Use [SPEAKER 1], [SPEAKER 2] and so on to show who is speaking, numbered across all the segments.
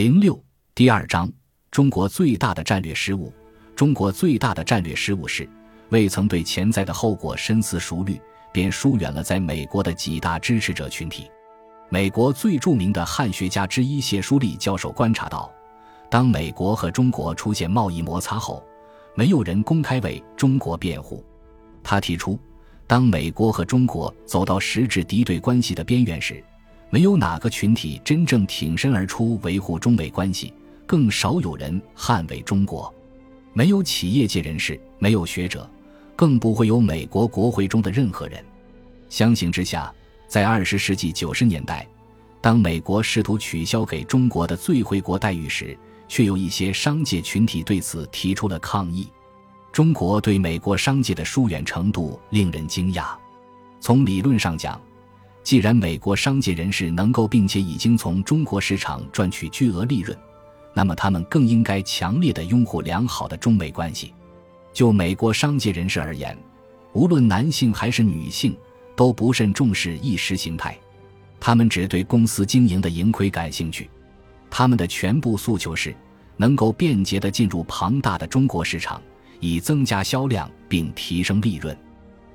[SPEAKER 1] 零六第二章：中国最大的战略失误。中国最大的战略失误是未曾对潜在的后果深思熟虑，便疏远了在美国的几大支持者群体。美国最著名的汉学家之一谢舒立教授观察到，当美国和中国出现贸易摩擦后，没有人公开为中国辩护。他提出，当美国和中国走到实质敌对关系的边缘时，没有哪个群体真正挺身而出维护中美关系，更少有人捍卫中国。没有企业界人士，没有学者，更不会有美国国会中的任何人。相形之下，在二十世纪九十年代，当美国试图取消给中国的最惠国待遇时，却有一些商界群体对此提出了抗议。中国对美国商界的疏远程度令人惊讶。从理论上讲，既然美国商界人士能够并且已经从中国市场赚取巨额利润，那么，他们更应该强烈的拥护良好的中美关系。就美国商界人士而言，无论男性还是女性，都不甚重视意识形态，他们只对公司经营的盈亏感兴趣。他们的全部诉求是能够便捷的进入庞大的中国市场，以增加销量并提升利润。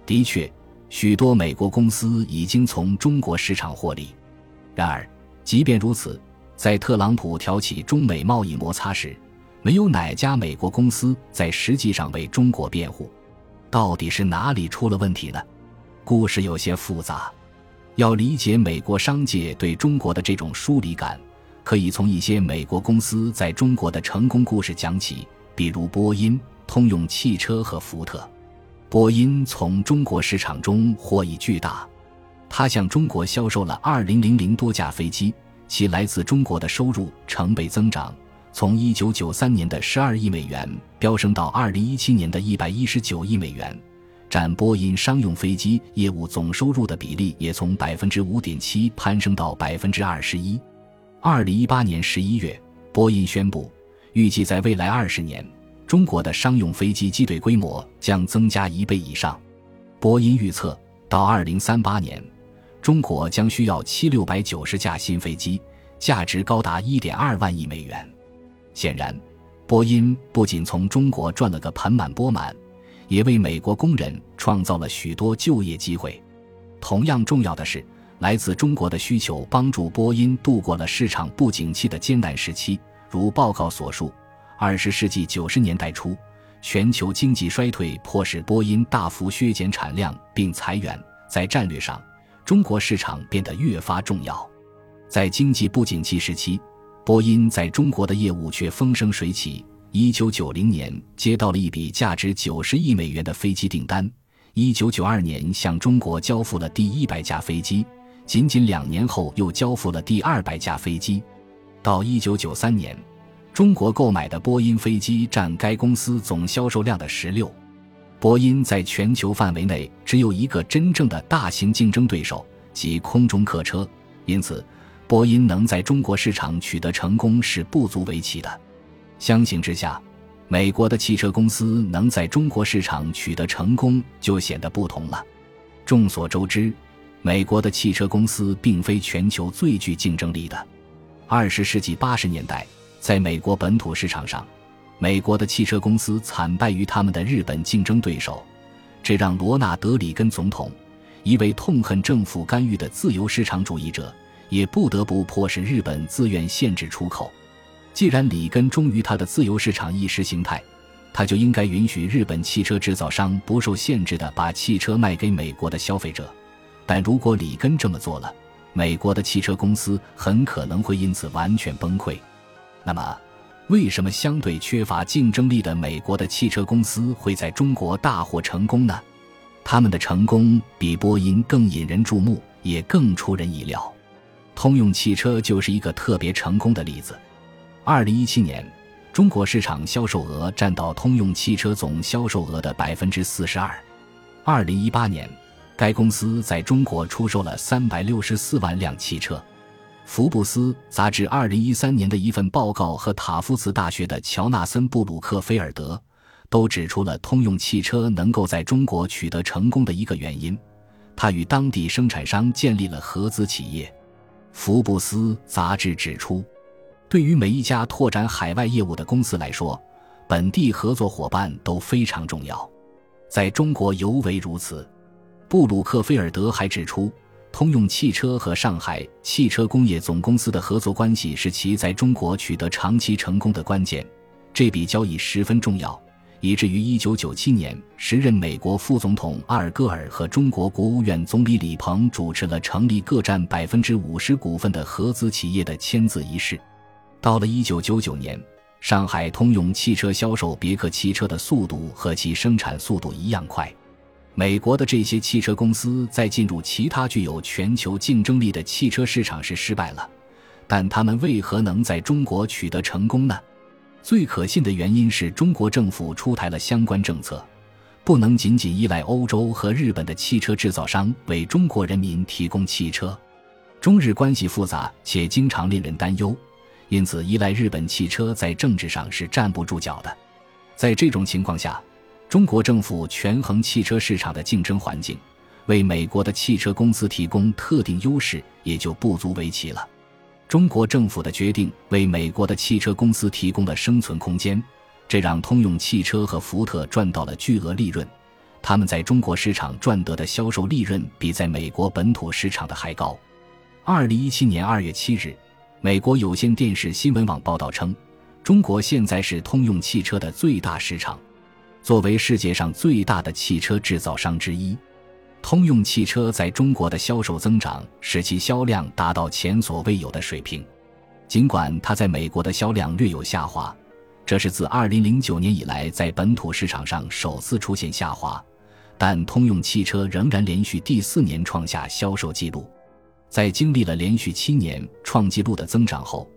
[SPEAKER 1] 的确，许多美国公司已经从中国市场获利。然而，即便如此，在特朗普挑起中美贸易摩擦时，没有哪家美国公司在实际上为中国辩护。到底是哪里出了问题呢？故事有些复杂。要理解美国商界对中国的这种疏离感，可以从一些美国公司在中国的成功故事讲起，比如波音、通用汽车和福特。波音从中国市场中获益巨大，它向中国销售了二零零零多架飞机。其来自中国的收入成倍增长，从一九九三年的十二亿美元飙升到二零一七年的一百一十九亿美元，占波音商用飞机业务总收入的比例也从百分之五点七攀升到百分之二十一。二零一八年十一月，波音宣布，预计在未来二十年，中国的商用飞机机队规模将增加一倍以上。波音预测，到二零三八年。中国将需要七六百九十架新飞机，价值高达一点二万亿美元。显然，波音不仅从中国赚了个盆满钵满，也为美国工人创造了许多就业机会。同样重要的是，来自中国的需求帮助波音度过了市场不景气的艰难时期。如报告所述，二十世纪九十年代初，全球经济衰退迫使波音大幅削减产量并裁员，在战略上。中国市场变得越发重要，在经济不景气时期，波音在中国的业务却风生水起。一九九零年接到了一笔价值九十亿美元的飞机订单，一九九二年向中国交付了第一百架飞机，仅仅两年后又交付了第二百架飞机。到一九九三年，中国购买的波音飞机占该公司总销售量的十六。波音在全球范围内只有一个真正的大型竞争对手，即空中客车。因此，波音能在中国市场取得成功是不足为奇的。相形之下，美国的汽车公司能在中国市场取得成功就显得不同了。众所周知，美国的汽车公司并非全球最具竞争力的。二十世纪八十年代，在美国本土市场上。美国的汽车公司惨败于他们的日本竞争对手，这让罗纳德·里根总统，一位痛恨政府干预的自由市场主义者，也不得不迫使日本自愿限制出口。既然里根忠于他的自由市场意识形态，他就应该允许日本汽车制造商不受限制地把汽车卖给美国的消费者。但如果里根这么做了，美国的汽车公司很可能会因此完全崩溃。那么？为什么相对缺乏竞争力的美国的汽车公司会在中国大获成功呢？他们的成功比波音更引人注目，也更出人意料。通用汽车就是一个特别成功的例子。二零一七年，中国市场销售额占到通用汽车总销售额的百分之四十二。二零一八年，该公司在中国出售了三百六十四万辆汽车。福布斯杂志二零一三年的一份报告和塔夫茨大学的乔纳森·布鲁克菲尔德都指出了通用汽车能够在中国取得成功的一个原因：它与当地生产商建立了合资企业。福布斯杂志指出，对于每一家拓展海外业务的公司来说，本地合作伙伴都非常重要。在中国尤为如此。布鲁克菲尔德还指出，通用汽车和上海汽车工业总公司的合作关系是其在中国取得长期成功的关键。这笔交易十分重要。以至于1997年，时任美国副总统阿尔戈尔和中国国务院总理李鹏主持了成立各占百分之五十股份的合资企业的签字仪式。到了1999年，上海通用汽车销售别克汽车的速度和其生产速度一样快。美国的这些汽车公司在进入其他具有全球竞争力的汽车市场时失败了，但他们为何能在中国取得成功呢？最可信的原因是中国政府出台了相关政策，不能仅仅依赖欧洲和日本的汽车制造商为中国人民提供汽车。中日关系复杂且经常令人担忧，因此依赖日本汽车在政治上是站不住脚的。在这种情况下，中国政府权衡汽车市场的竞争环境，为美国的汽车公司提供特定优势也就不足为奇了。中国政府的决定为美国的汽车公司提供了生存空间，这让通用汽车和福特赚到了巨额利润。他们在中国市场赚得的销售利润比在美国本土市场的还高。二零一七年二月七日，美国有线电视新闻网报道称，中国现在是通用汽车的最大市场。作为世界上最大的汽车制造商之一。通用汽车在中国的销售增长使其销量达到前所未有的水平，尽管它在美国的销量略有下滑，这是自2009年以来在本土市场上首次出现下滑，但通用汽车仍然连续第四年创下销售纪录。在经历了连续七年创纪录的增长后，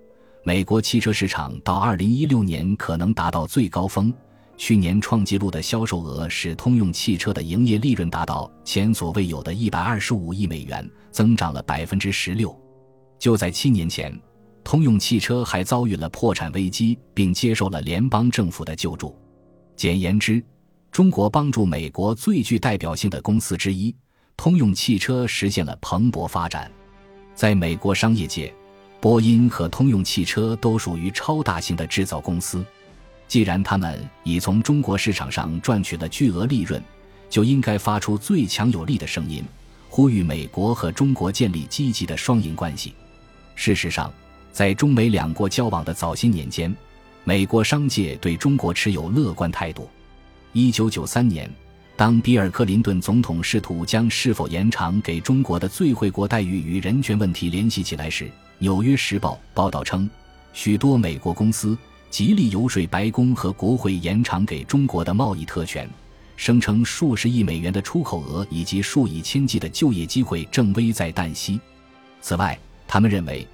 [SPEAKER 1] 美国汽车市场到2016年可能达到最高峰。去年创纪录的销售额使通用汽车的营业利润达到前所未有的一百二十五亿美元，增长了百分之十六。就在七年前，通用汽车还遭遇了破产危机，并接受了联邦政府的救助。简言之，中国帮助美国最具代表性的公司之一——通用汽车实现了蓬勃发展。在美国商业界，波音和通用汽车都属于超大型的制造公司。既然他们已从中国市场上赚取了巨额利润，就应该发出最强有力的声音，呼吁美国和中国建立积极的双赢关系。事实上，在中美两国交往的早些年间，美国商界对中国持有乐观态度。一九九三年，当比尔·克林顿总统试图将是否延长给中国的最惠国待遇与人权问题联系起来时，《纽约时报》报道称，许多美国公司。极力游说白宫和国会延长给中国的贸易特权，声称数十亿美元的出口额以及数以千计的就业机会正危在旦夕。此外，他们认为，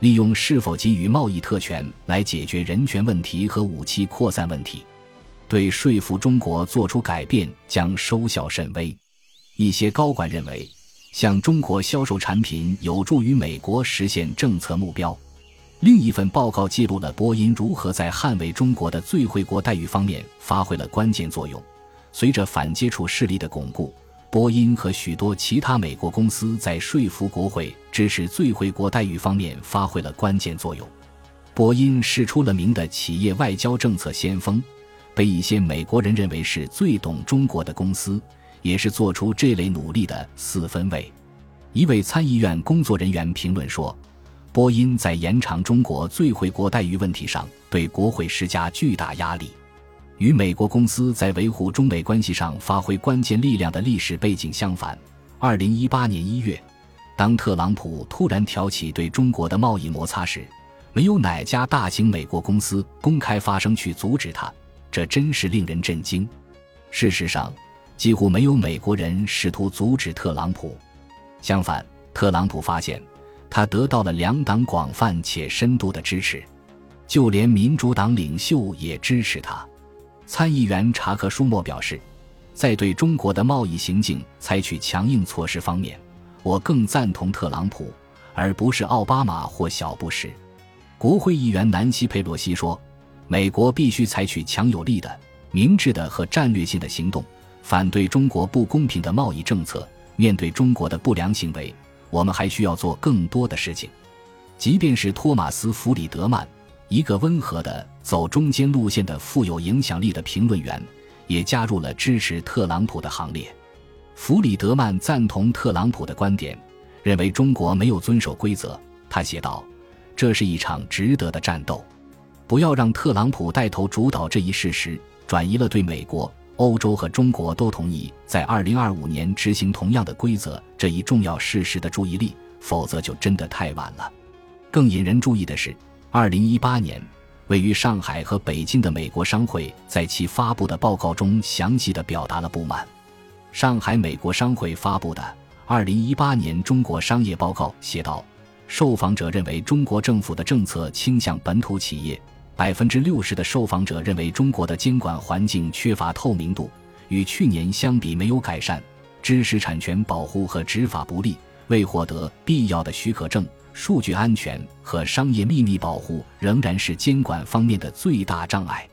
[SPEAKER 1] 利用是否给予贸易特权来解决人权问题和武器扩散问题，对说服中国做出改变将收效甚微。一些高管认为，向中国销售产品有助于美国实现政策目标。另一份报告记录了波音如何在捍卫中国的最惠国待遇方面发挥了关键作用。随着反接触势力的巩固，波音和许多其他美国公司在说服国会支持最惠国待遇方面发挥了关键作用。波音是出了名的企业外交政策先锋，被一些美国人认为是最懂中国的公司，也是做出这类努力的四分卫。一位参议院工作人员评论说。波音在延长中国最惠国待遇问题上对国会施加巨大压力，与美国公司在维护中美关系上发挥关键力量的历史背景相反。二零一八年一月，当特朗普突然挑起对中国的贸易摩擦时，没有哪家大型美国公司公开发声去阻止他，这真是令人震惊。事实上，几乎没有美国人试图阻止特朗普，相反，特朗普发现。他得到了两党广泛且深度的支持，就连民主党领袖也支持他。参议员查克·舒默表示，在对中国的贸易行径采取强硬措施方面，我更赞同特朗普，而不是奥巴马或小布什。国会议员南希·佩洛西说：“美国必须采取强有力的、明智的和战略性的行动，反对中国不公平的贸易政策。面对中国的不良行为。”我们还需要做更多的事情，即便是托马斯·弗里德曼一个温和的走中间路线的富有影响力的评论员，也加入了支持特朗普的行列。弗里德曼赞同特朗普的观点，认为中国没有遵守规则。他写道：“这是一场值得的战斗，不要让特朗普带头主导这一事实，转移了对美国、欧洲和中国都同意在2025年执行同样的规则这一重要事实的注意力，否则就真的太晚了。”更引人注意的是，2018年，位于上海和北京的美国商会在其发布的报告中详细的表达了不满。上海美国商会发布的《二零一八年中国商业报告》写道：“受访者认为中国政府的政策倾向本土企业，百分之六十的受访者认为中国的监管环境缺乏透明度，与去年相比没有改善，知识产权保护和执法不力，未获得必要的许可证，数据安全和商业秘密保护仍然是监管方面的最大障碍。”